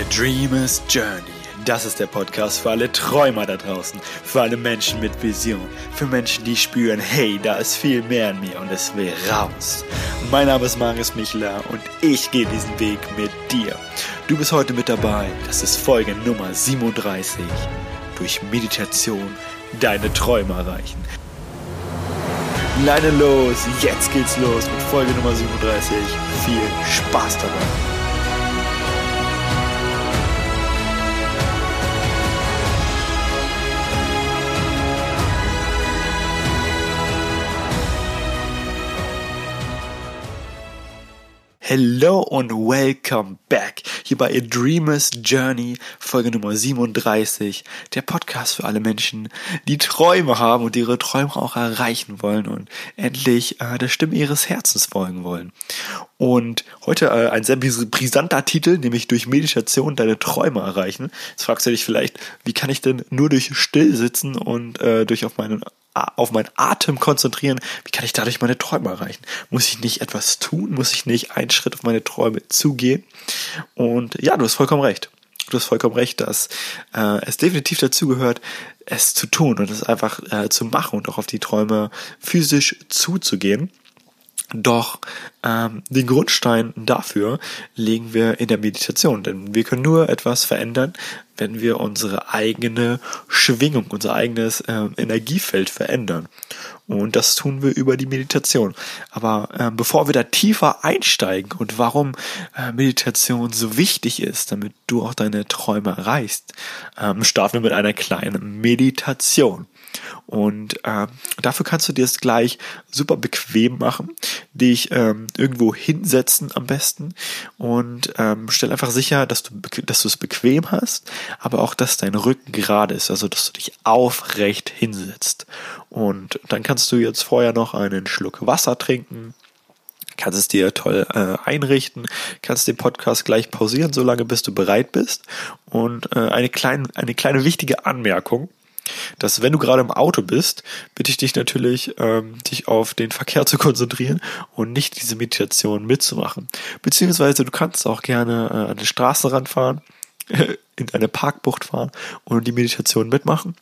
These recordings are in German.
A Dreamer's Journey. Das ist der Podcast für alle Träumer da draußen, für alle Menschen mit Vision, für Menschen, die spüren, hey, da ist viel mehr in mir und es will raus. Mein Name ist Marius Michler und ich gehe diesen Weg mit dir. Du bist heute mit dabei. Das ist Folge Nummer 37. Durch Meditation deine Träume erreichen. Leine los, jetzt geht's los mit Folge Nummer 37. Viel Spaß dabei. Hello und welcome back hier bei A Dreamer's Journey, Folge Nummer 37, der Podcast für alle Menschen, die Träume haben und ihre Träume auch erreichen wollen und endlich äh, der Stimme ihres Herzens folgen wollen. Und heute äh, ein sehr brisanter Titel, nämlich durch Meditation deine Träume erreichen. Jetzt fragst du dich vielleicht, wie kann ich denn nur durch Stillsitzen und äh, durch auf meinen auf meinen Atem konzentrieren, wie kann ich dadurch meine Träume erreichen? Muss ich nicht etwas tun? Muss ich nicht einen Schritt auf meine Träume zugehen? Und ja, du hast vollkommen recht. Du hast vollkommen recht, dass äh, es definitiv dazu gehört, es zu tun und es einfach äh, zu machen und auch auf die Träume physisch zuzugehen. Doch ähm, den Grundstein dafür legen wir in der Meditation, denn wir können nur etwas verändern, wenn wir unsere eigene Schwingung, unser eigenes äh, Energiefeld verändern. Und das tun wir über die Meditation. Aber äh, bevor wir da tiefer einsteigen und warum äh, Meditation so wichtig ist, damit du auch deine Träume erreichst, ähm, starten wir mit einer kleinen Meditation. Und ähm, dafür kannst du dir es gleich super bequem machen, dich ähm, irgendwo hinsetzen am besten und ähm, stell einfach sicher, dass du dass du es bequem hast, aber auch, dass dein Rücken gerade ist, also dass du dich aufrecht hinsetzt. Und dann kannst du jetzt vorher noch einen Schluck Wasser trinken kannst es dir toll äh, einrichten, kannst den Podcast gleich pausieren, solange bis du bereit bist. Und äh, eine kleine, eine kleine wichtige Anmerkung dass wenn du gerade im Auto bist, bitte ich dich natürlich, ähm, dich auf den Verkehr zu konzentrieren und nicht diese Meditation mitzumachen. Beziehungsweise du kannst auch gerne äh, an den Straßenrand fahren, in deine Parkbucht fahren und die Meditation mitmachen.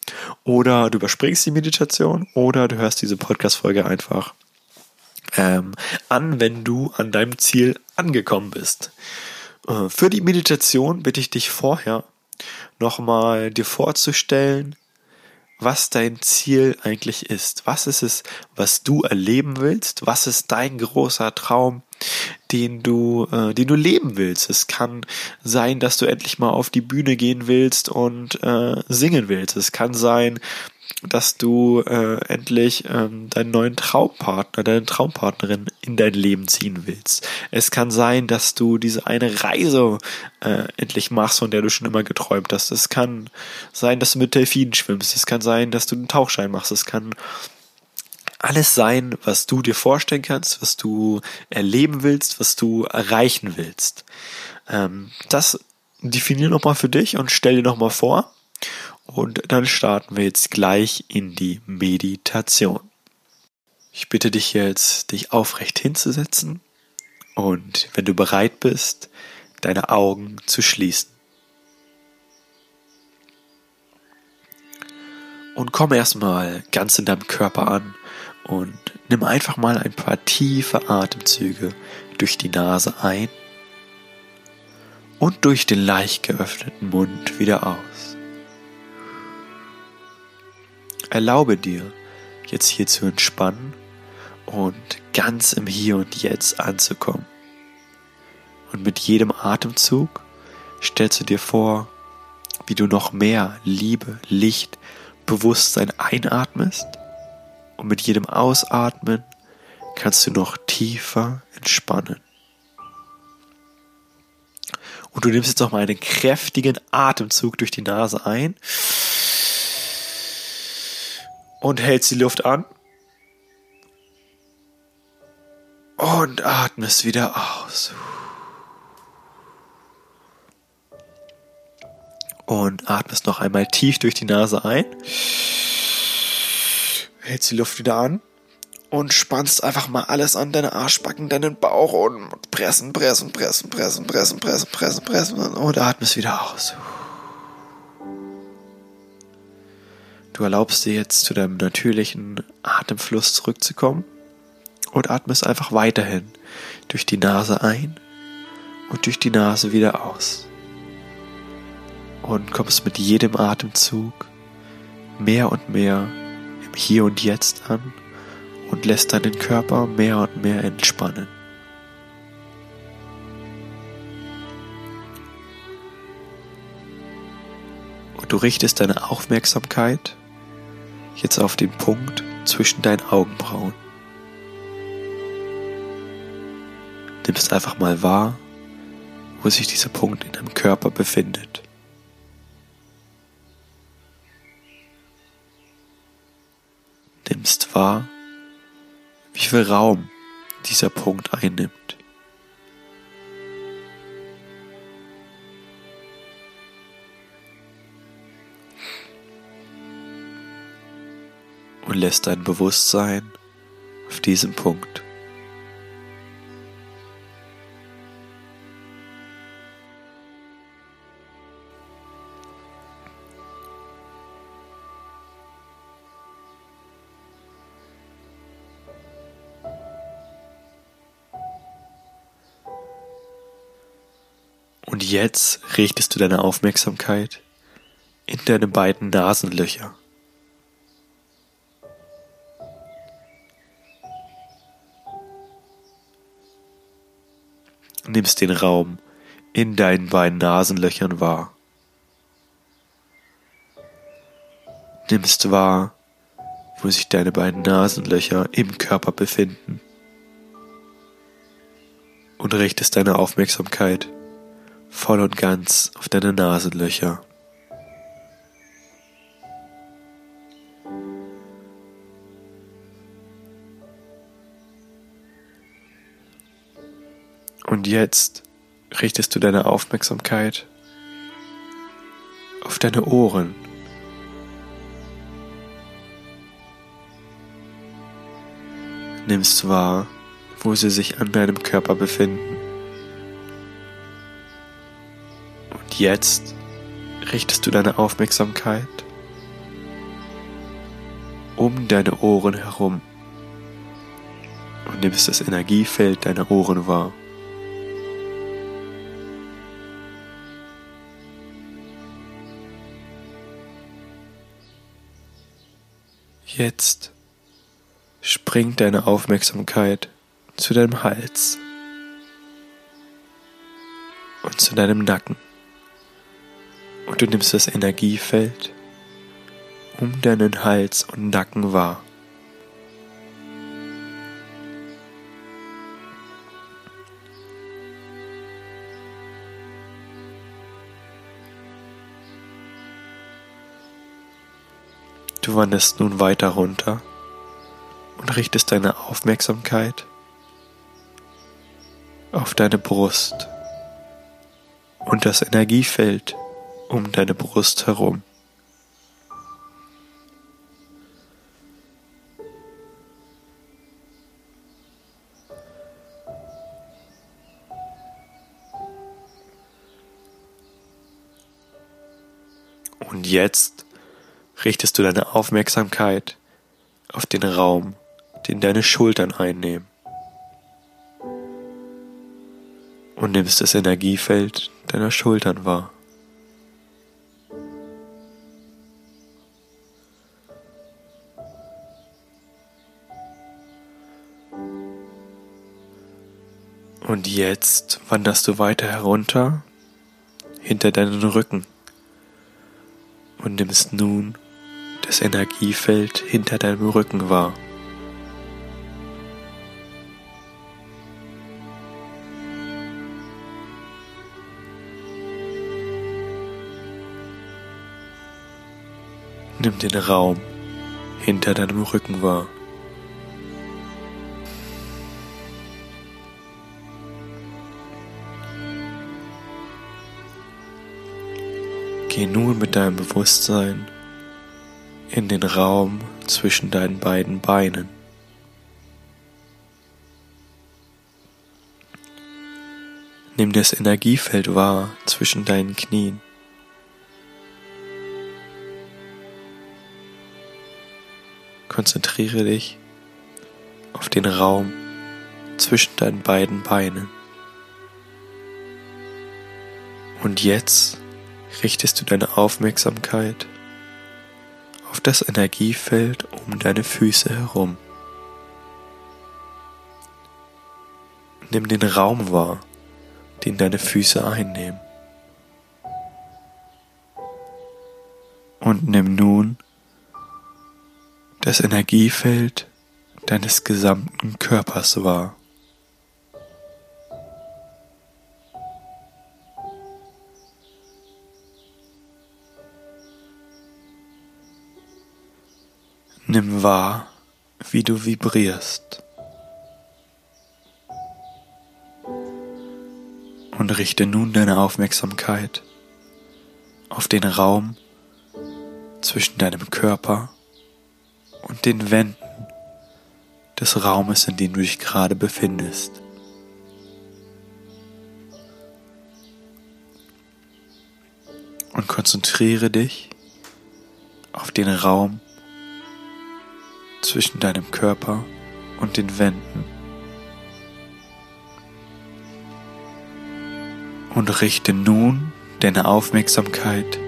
Oder du überspringst die Meditation oder du hörst diese Podcast-Folge einfach ähm, an, wenn du an deinem Ziel angekommen bist. Äh, für die Meditation bitte ich dich vorher nochmal dir vorzustellen, was dein Ziel eigentlich ist. Was ist es, was du erleben willst? Was ist dein großer Traum, den du, äh, den du leben willst? Es kann sein, dass du endlich mal auf die Bühne gehen willst und äh, singen willst. Es kann sein, dass du äh, endlich ähm, deinen neuen Traumpartner, deine Traumpartnerin in dein Leben ziehen willst. Es kann sein, dass du diese eine Reise äh, endlich machst, von der du schon immer geträumt hast. Es kann sein, dass du mit Delfinen schwimmst. Es kann sein, dass du einen Tauchschein machst. Es kann alles sein, was du dir vorstellen kannst, was du erleben willst, was du erreichen willst. Ähm, das definier nochmal für dich und stell dir nochmal vor. Und dann starten wir jetzt gleich in die Meditation. Ich bitte dich jetzt, dich aufrecht hinzusetzen und wenn du bereit bist, deine Augen zu schließen. Und komm erstmal ganz in deinem Körper an und nimm einfach mal ein paar tiefe Atemzüge durch die Nase ein und durch den leicht geöffneten Mund wieder aus. Erlaube dir, jetzt hier zu entspannen und ganz im Hier und Jetzt anzukommen. Und mit jedem Atemzug stellst du dir vor, wie du noch mehr Liebe, Licht, Bewusstsein einatmest und mit jedem Ausatmen kannst du noch tiefer entspannen. Und du nimmst jetzt noch mal einen kräftigen Atemzug durch die Nase ein und hältst die Luft an und atmest wieder aus. Und atmest noch einmal tief durch die Nase ein. Hältst die Luft wieder an und spannst einfach mal alles an, deine Arschbacken, deinen Bauch und pressen, pressen, pressen, pressen, pressen, pressen, pressen, pressen und atmest wieder aus. Du erlaubst dir jetzt zu deinem natürlichen Atemfluss zurückzukommen und atmest einfach weiterhin durch die Nase ein und durch die Nase wieder aus. Und kommst mit jedem Atemzug mehr und mehr im Hier und Jetzt an und lässt deinen Körper mehr und mehr entspannen. Und du richtest deine Aufmerksamkeit jetzt auf den Punkt zwischen deinen Augenbrauen. Nimmst einfach mal wahr, wo sich dieser Punkt in deinem Körper befindet. Nimmst wahr, wie viel Raum dieser Punkt einnimmt. Und lässt dein Bewusstsein auf diesem Punkt Und jetzt richtest du deine Aufmerksamkeit in deine beiden Nasenlöcher. Nimmst den Raum in deinen beiden Nasenlöchern wahr. Nimmst wahr, wo sich deine beiden Nasenlöcher im Körper befinden. Und richtest deine Aufmerksamkeit voll und ganz auf deine Nasenlöcher. Und jetzt richtest du deine Aufmerksamkeit auf deine Ohren. Nimmst wahr, wo sie sich an deinem Körper befinden. jetzt richtest du deine Aufmerksamkeit um deine Ohren herum und nimmst das Energiefeld deiner Ohren wahr. Jetzt springt deine Aufmerksamkeit zu deinem Hals und zu deinem Nacken und du nimmst das Energiefeld um deinen Hals und Nacken wahr. Du wanderst nun weiter runter und richtest deine Aufmerksamkeit auf deine Brust und das Energiefeld um deine Brust herum. Und jetzt richtest du deine Aufmerksamkeit auf den Raum, den deine Schultern einnehmen. Und nimmst das Energiefeld deiner Schultern wahr. Und jetzt wanderst du weiter herunter hinter deinen Rücken und nimmst nun das Energiefeld hinter deinem Rücken wahr. Nimm den Raum hinter deinem Rücken wahr. Geh nun mit deinem Bewusstsein in den Raum zwischen deinen beiden Beinen. Nimm das Energiefeld wahr zwischen deinen Knien. Konzentriere dich auf den Raum zwischen deinen beiden Beinen. Und jetzt richtest du deine Aufmerksamkeit auf das Energiefeld um deine Füße herum. Nimm den Raum wahr, den deine Füße einnehmen. Und nimm nun das Energiefeld deines gesamten Körpers wahr. Nimm wahr, wie du vibrierst. Und richte nun deine Aufmerksamkeit auf den Raum zwischen deinem Körper und den Wänden des Raumes, in dem du dich gerade befindest. Und konzentriere dich auf den Raum zwischen deinem Körper und den Wänden. Und richte nun deine Aufmerksamkeit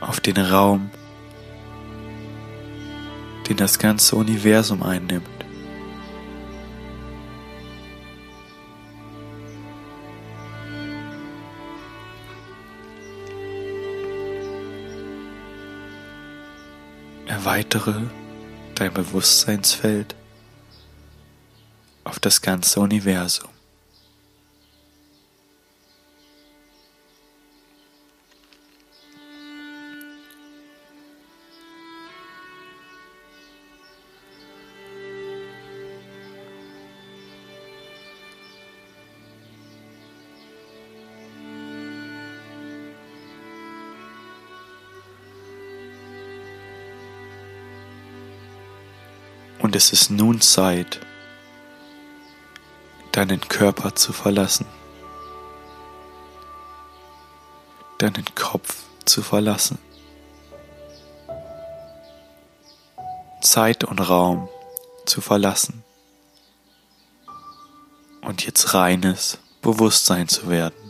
auf den Raum den das ganze Universum einnimmt. Erweitere dein Bewusstseinsfeld auf das ganze Universum. Es ist nun Zeit, deinen Körper zu verlassen, deinen Kopf zu verlassen. Zeit und Raum zu verlassen und jetzt reines Bewusstsein zu werden.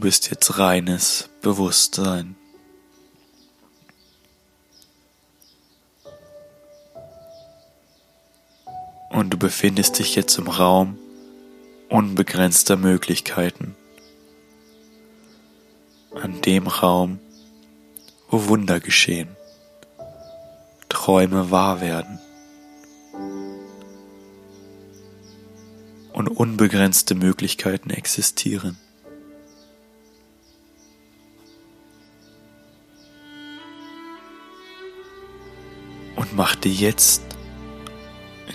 Du bist jetzt reines Bewusstsein. Und du befindest dich jetzt im Raum unbegrenzter Möglichkeiten. An dem Raum, wo Wunder geschehen, Träume wahr werden und unbegrenzte Möglichkeiten existieren. Mach dir jetzt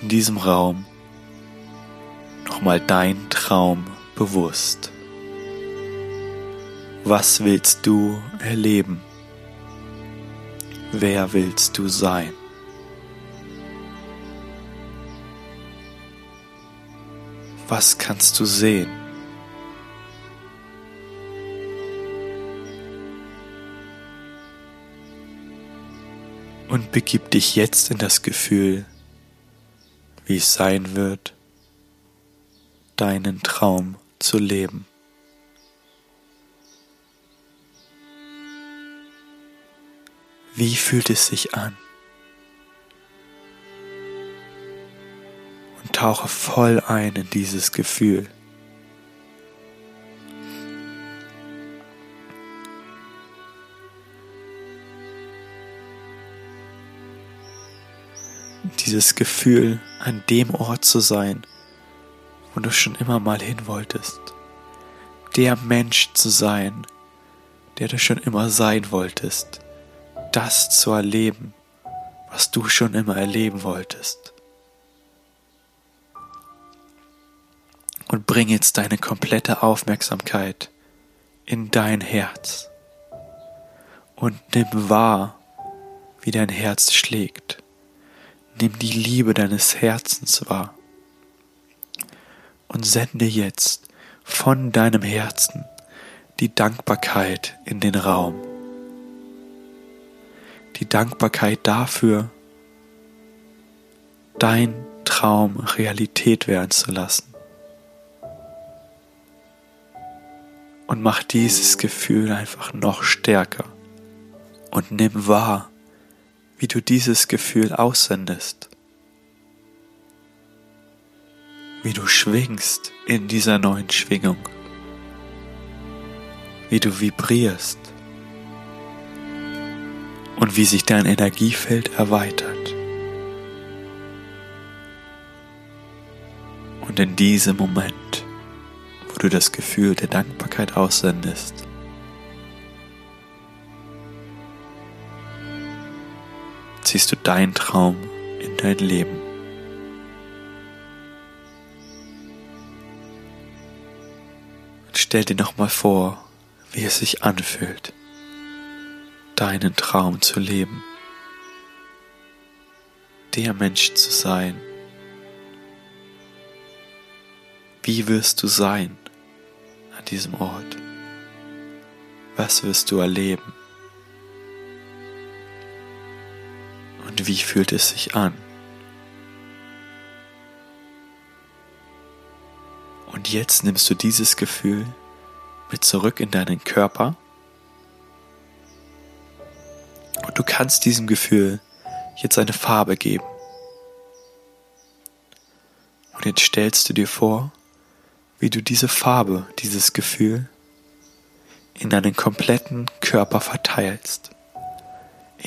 in diesem Raum nochmal deinen Traum bewusst. Was willst du erleben? Wer willst du sein? Was kannst du sehen? Und begib dich jetzt in das Gefühl, wie es sein wird, deinen Traum zu leben. Wie fühlt es sich an? Und tauche voll ein in dieses Gefühl. Dieses Gefühl, an dem Ort zu sein, wo du schon immer mal hin wolltest. Der Mensch zu sein, der du schon immer sein wolltest. Das zu erleben, was du schon immer erleben wolltest. Und bring jetzt deine komplette Aufmerksamkeit in dein Herz und nimm wahr, wie dein Herz schlägt. Nimm die Liebe deines Herzens wahr und sende jetzt von deinem Herzen die Dankbarkeit in den Raum. Die Dankbarkeit dafür, dein Traum Realität werden zu lassen. Und mach dieses Gefühl einfach noch stärker und nimm wahr, wie du dieses Gefühl aussendest. Wie du schwingst in dieser neuen Schwingung. Wie du vibrierst. Und wie sich dein Energiefeld erweitert. Und in diesem Moment, wo du das Gefühl der Dankbarkeit aussendest, ziehst du deinen Traum in dein Leben. Und stell dir nochmal vor, wie es sich anfühlt, deinen Traum zu leben, der Mensch zu sein, Wie wirst du sein an diesem Ort? Was wirst du erleben? Und wie fühlt es sich an? Und jetzt nimmst du dieses Gefühl mit zurück in deinen Körper und du kannst diesem Gefühl jetzt eine Farbe geben. Und jetzt stellst du dir vor, wie du diese Farbe, dieses Gefühl in deinen kompletten Körper verteilst,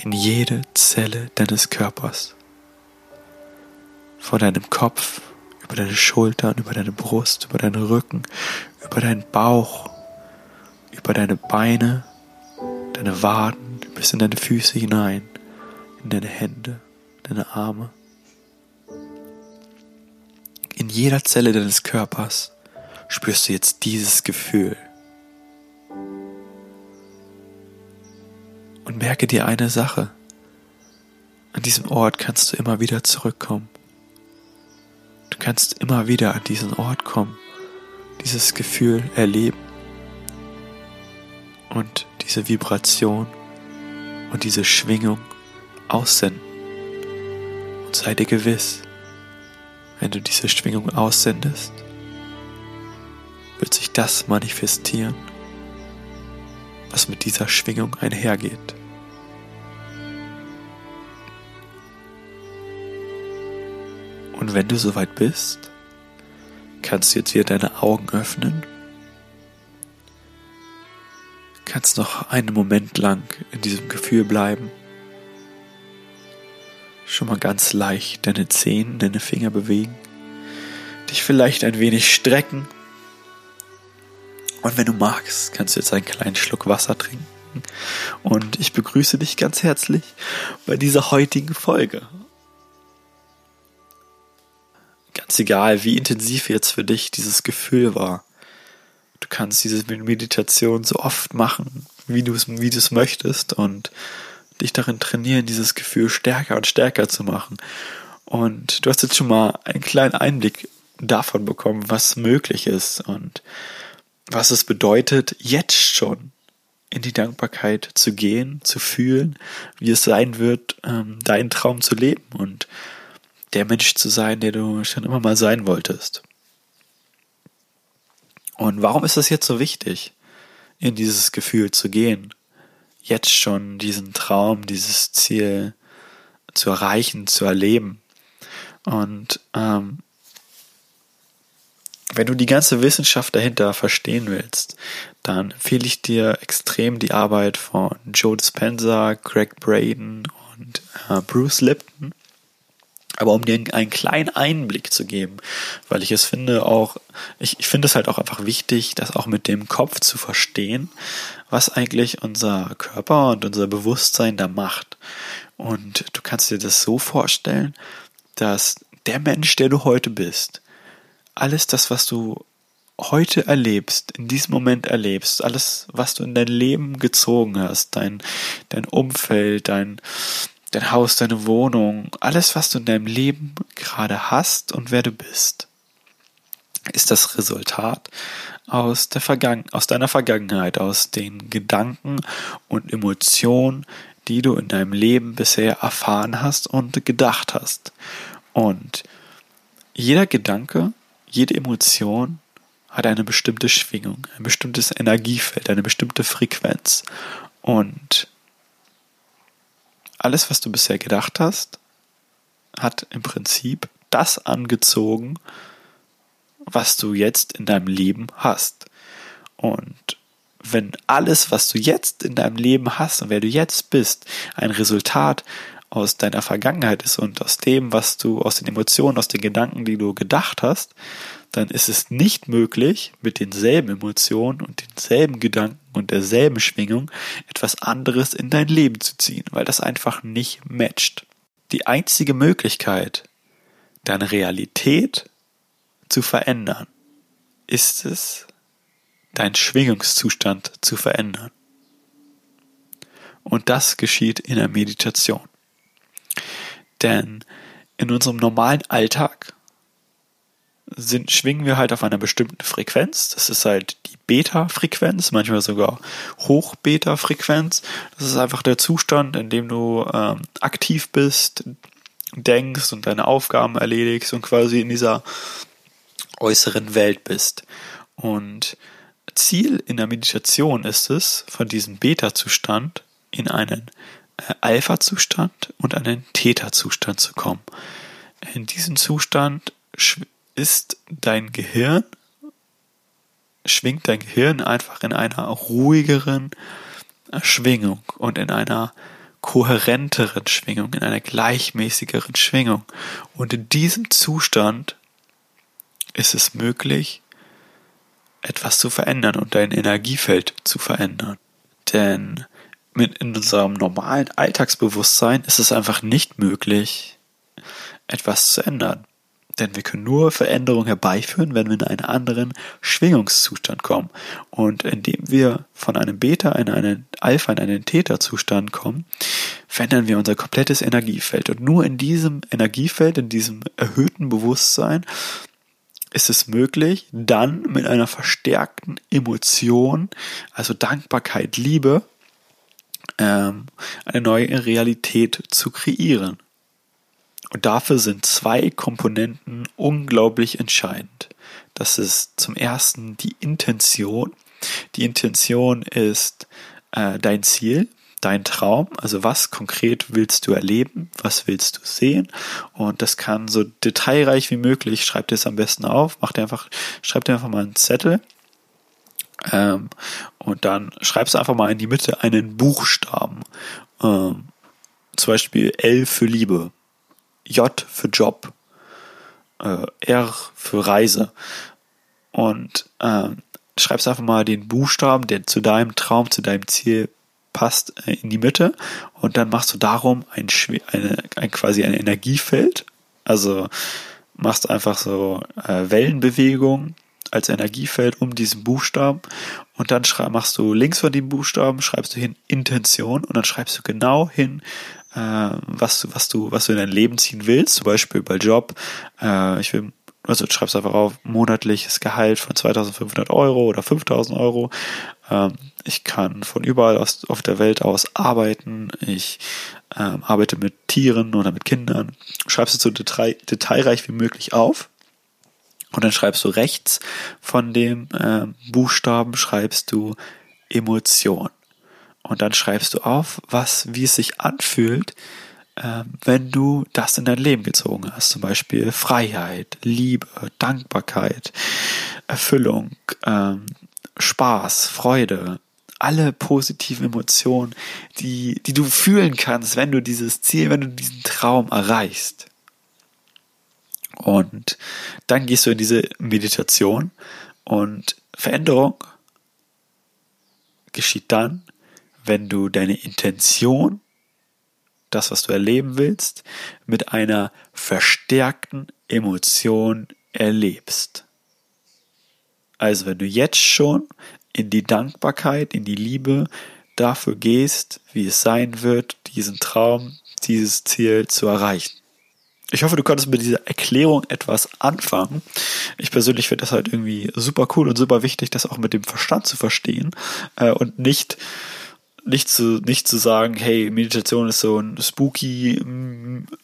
in jede Zelle deines Körpers, von deinem Kopf, über deine Schultern, über deine Brust, über deinen Rücken, über deinen Bauch, über deine Beine, deine Waden, bis in deine Füße hinein, in deine Hände, deine Arme. In jeder Zelle deines Körpers spürst du jetzt dieses Gefühl. Merke dir eine Sache. An diesem Ort kannst du immer wieder zurückkommen. Du kannst immer wieder an diesen Ort kommen, dieses Gefühl erleben und diese Vibration und diese Schwingung aussenden. Und sei dir gewiss, wenn du diese Schwingung aussendest, wird sich das manifestieren, was mit dieser Schwingung einhergeht. Und wenn du soweit bist, kannst du jetzt wieder deine Augen öffnen, kannst noch einen Moment lang in diesem Gefühl bleiben, schon mal ganz leicht deine Zehen, deine Finger bewegen, dich vielleicht ein wenig strecken und wenn du magst, kannst du jetzt einen kleinen Schluck Wasser trinken. Und ich begrüße dich ganz herzlich bei dieser heutigen Folge. Ganz egal, wie intensiv jetzt für dich dieses Gefühl war. Du kannst diese Meditation so oft machen, wie du es, wie du es möchtest und dich darin trainieren, dieses Gefühl stärker und stärker zu machen. Und du hast jetzt schon mal einen kleinen Einblick davon bekommen, was möglich ist und was es bedeutet, jetzt schon in die Dankbarkeit zu gehen, zu fühlen, wie es sein wird, ähm, deinen Traum zu leben und der Mensch zu sein, der du schon immer mal sein wolltest. Und warum ist es jetzt so wichtig, in dieses Gefühl zu gehen? Jetzt schon diesen Traum, dieses Ziel zu erreichen, zu erleben. Und ähm, wenn du die ganze Wissenschaft dahinter verstehen willst, dann empfehle ich dir extrem die Arbeit von Joe Dispenza, Greg Braden und äh, Bruce Lipton. Aber um dir einen kleinen Einblick zu geben, weil ich es finde auch, ich, ich finde es halt auch einfach wichtig, das auch mit dem Kopf zu verstehen, was eigentlich unser Körper und unser Bewusstsein da macht. Und du kannst dir das so vorstellen, dass der Mensch, der du heute bist, alles das, was du heute erlebst, in diesem Moment erlebst, alles, was du in dein Leben gezogen hast, dein, dein Umfeld, dein, dein Haus, deine Wohnung, alles, was du in deinem Leben gerade hast und wer du bist, ist das Resultat aus, der Vergangen aus deiner Vergangenheit, aus den Gedanken und Emotionen, die du in deinem Leben bisher erfahren hast und gedacht hast. Und jeder Gedanke, jede Emotion hat eine bestimmte Schwingung, ein bestimmtes Energiefeld, eine bestimmte Frequenz. Und alles, was du bisher gedacht hast, hat im Prinzip das angezogen, was du jetzt in deinem Leben hast. Und wenn alles, was du jetzt in deinem Leben hast und wer du jetzt bist, ein Resultat aus deiner Vergangenheit ist und aus dem, was du, aus den Emotionen, aus den Gedanken, die du gedacht hast, dann ist es nicht möglich, mit denselben Emotionen und denselben Gedanken und derselben Schwingung etwas anderes in dein Leben zu ziehen, weil das einfach nicht matcht. Die einzige Möglichkeit, deine Realität zu verändern, ist es, deinen Schwingungszustand zu verändern. Und das geschieht in der Meditation. Denn in unserem normalen Alltag sind, schwingen wir halt auf einer bestimmten Frequenz. Das ist halt die Beta-Frequenz, manchmal sogar Hoch-Beta-Frequenz. Das ist einfach der Zustand, in dem du ähm, aktiv bist, denkst und deine Aufgaben erledigst und quasi in dieser äußeren Welt bist. Und Ziel in der Meditation ist es, von diesem Beta-Zustand in einen äh, Alpha-Zustand und einen Theta-Zustand zu kommen. In diesem Zustand ist dein Gehirn, schwingt dein Gehirn einfach in einer ruhigeren Schwingung und in einer kohärenteren Schwingung, in einer gleichmäßigeren Schwingung. Und in diesem Zustand ist es möglich, etwas zu verändern und dein Energiefeld zu verändern. Denn mit in unserem normalen Alltagsbewusstsein ist es einfach nicht möglich, etwas zu ändern. Denn wir können nur Veränderungen herbeiführen, wenn wir in einen anderen Schwingungszustand kommen. Und indem wir von einem Beta in einen Alpha, in einen Theta-Zustand kommen, verändern wir unser komplettes Energiefeld. Und nur in diesem Energiefeld, in diesem erhöhten Bewusstsein, ist es möglich, dann mit einer verstärkten Emotion, also Dankbarkeit, Liebe, ähm, eine neue Realität zu kreieren. Und dafür sind zwei Komponenten unglaublich entscheidend. Das ist zum ersten die Intention. Die Intention ist äh, dein Ziel, dein Traum, also was konkret willst du erleben, was willst du sehen? Und das kann so detailreich wie möglich, schreib dir es am besten auf, mach dir einfach, schreib dir einfach mal einen Zettel. Ähm, und dann schreibst du einfach mal in die Mitte einen Buchstaben, ähm, zum Beispiel L für Liebe, J für Job, äh, R für Reise. Und ähm, schreibst einfach mal den Buchstaben, der zu deinem Traum, zu deinem Ziel passt äh, in die Mitte. Und dann machst du darum ein, eine, ein quasi ein Energiefeld. Also machst einfach so äh, Wellenbewegungen als Energiefeld um diesen Buchstaben. Und dann machst du links von dem Buchstaben schreibst du hin Intention. Und dann schreibst du genau hin, äh, was du was du was du in dein Leben ziehen willst. Zum Beispiel bei Job, äh, ich will also du schreibst einfach auf monatliches Gehalt von 2500 Euro oder 5000 Euro. Ähm, ich kann von überall aus, auf der Welt aus arbeiten. Ich ähm, arbeite mit Tieren oder mit Kindern. Schreibst du so detail, detailreich wie möglich auf. Und dann schreibst du rechts von dem äh, Buchstaben schreibst du Emotion. Und dann schreibst du auf, was, wie es sich anfühlt, ähm, wenn du das in dein Leben gezogen hast. Zum Beispiel Freiheit, Liebe, Dankbarkeit, Erfüllung, ähm, Spaß, Freude, alle positiven Emotionen, die, die du fühlen kannst, wenn du dieses Ziel, wenn du diesen Traum erreichst. Und dann gehst du in diese Meditation und Veränderung geschieht dann, wenn du deine Intention das, was du erleben willst, mit einer verstärkten Emotion erlebst. Also wenn du jetzt schon in die Dankbarkeit, in die Liebe dafür gehst, wie es sein wird, diesen Traum, dieses Ziel zu erreichen. Ich hoffe, du konntest mit dieser Erklärung etwas anfangen. Ich persönlich finde das halt irgendwie super cool und super wichtig, das auch mit dem Verstand zu verstehen äh, und nicht nicht zu nicht zu sagen, hey, Meditation ist so ein spooky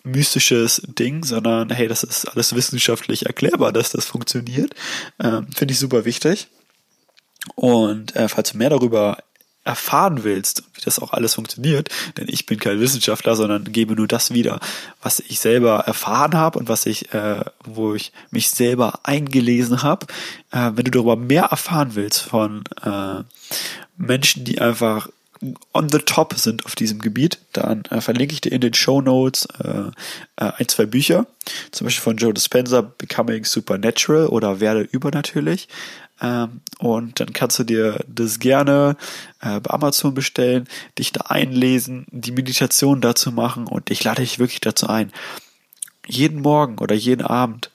mystisches Ding, sondern hey, das ist alles wissenschaftlich erklärbar, dass das funktioniert. Ähm, finde ich super wichtig. Und äh, falls du mehr darüber erfahren willst, wie das auch alles funktioniert, denn ich bin kein Wissenschaftler, sondern gebe nur das wieder, was ich selber erfahren habe und was ich, äh, wo ich mich selber eingelesen habe. Äh, wenn du darüber mehr erfahren willst von äh, Menschen, die einfach on the top sind auf diesem Gebiet, dann äh, verlinke ich dir in den Show Notes äh, äh, ein, zwei Bücher, zum Beispiel von Joe Dispenza, Becoming Supernatural oder Werde übernatürlich. Ähm, und dann kannst du dir das gerne äh, bei Amazon bestellen, dich da einlesen, die Meditation dazu machen und ich lade dich wirklich dazu ein. Jeden Morgen oder jeden Abend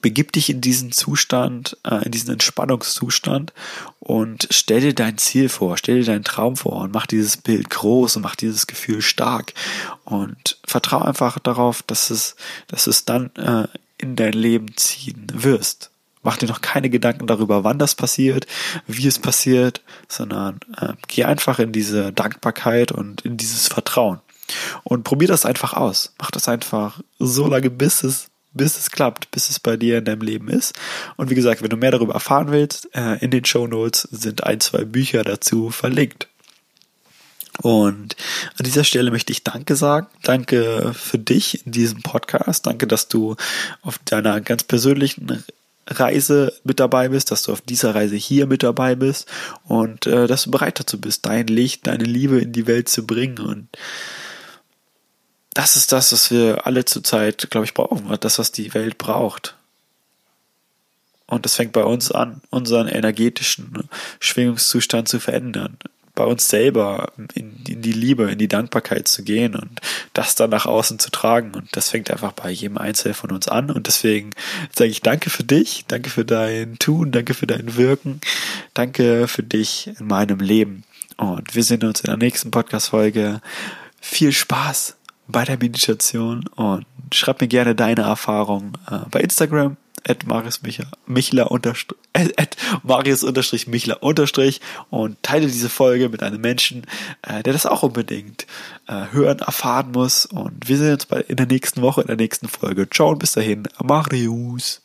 begib dich in diesen Zustand, äh, in diesen Entspannungszustand und stell dir dein Ziel vor, stell dir deinen Traum vor und mach dieses Bild groß und mach dieses Gefühl stark und vertraue einfach darauf, dass es, dass es dann äh, in dein Leben ziehen wirst. Mach dir noch keine Gedanken darüber, wann das passiert, wie es passiert, sondern äh, geh einfach in diese Dankbarkeit und in dieses Vertrauen. Und probier das einfach aus. Mach das einfach so lange, bis es, bis es klappt, bis es bei dir in deinem Leben ist. Und wie gesagt, wenn du mehr darüber erfahren willst, äh, in den Show Notes sind ein, zwei Bücher dazu verlinkt. Und an dieser Stelle möchte ich Danke sagen. Danke für dich in diesem Podcast. Danke, dass du auf deiner ganz persönlichen Reise mit dabei bist, dass du auf dieser Reise hier mit dabei bist und äh, dass du bereit dazu bist, dein Licht, deine Liebe in die Welt zu bringen. Und das ist das, was wir alle zurzeit, glaube ich, brauchen, das, was die Welt braucht. Und das fängt bei uns an, unseren energetischen Schwingungszustand zu verändern bei uns selber in, in, die Liebe, in die Dankbarkeit zu gehen und das dann nach außen zu tragen. Und das fängt einfach bei jedem Einzelnen von uns an. Und deswegen sage ich danke für dich, danke für dein Tun, danke für dein Wirken, danke für dich in meinem Leben. Und wir sehen uns in der nächsten Podcast-Folge. Viel Spaß bei der Meditation und schreib mir gerne deine Erfahrungen äh, bei Instagram at Marius Michler, Michler unterstrich, at Marius unterstrich Michler unterstrich und teile diese Folge mit einem Menschen, äh, der das auch unbedingt äh, hören, erfahren muss. Und wir sehen uns bei, in der nächsten Woche, in der nächsten Folge. Ciao und bis dahin, Marius.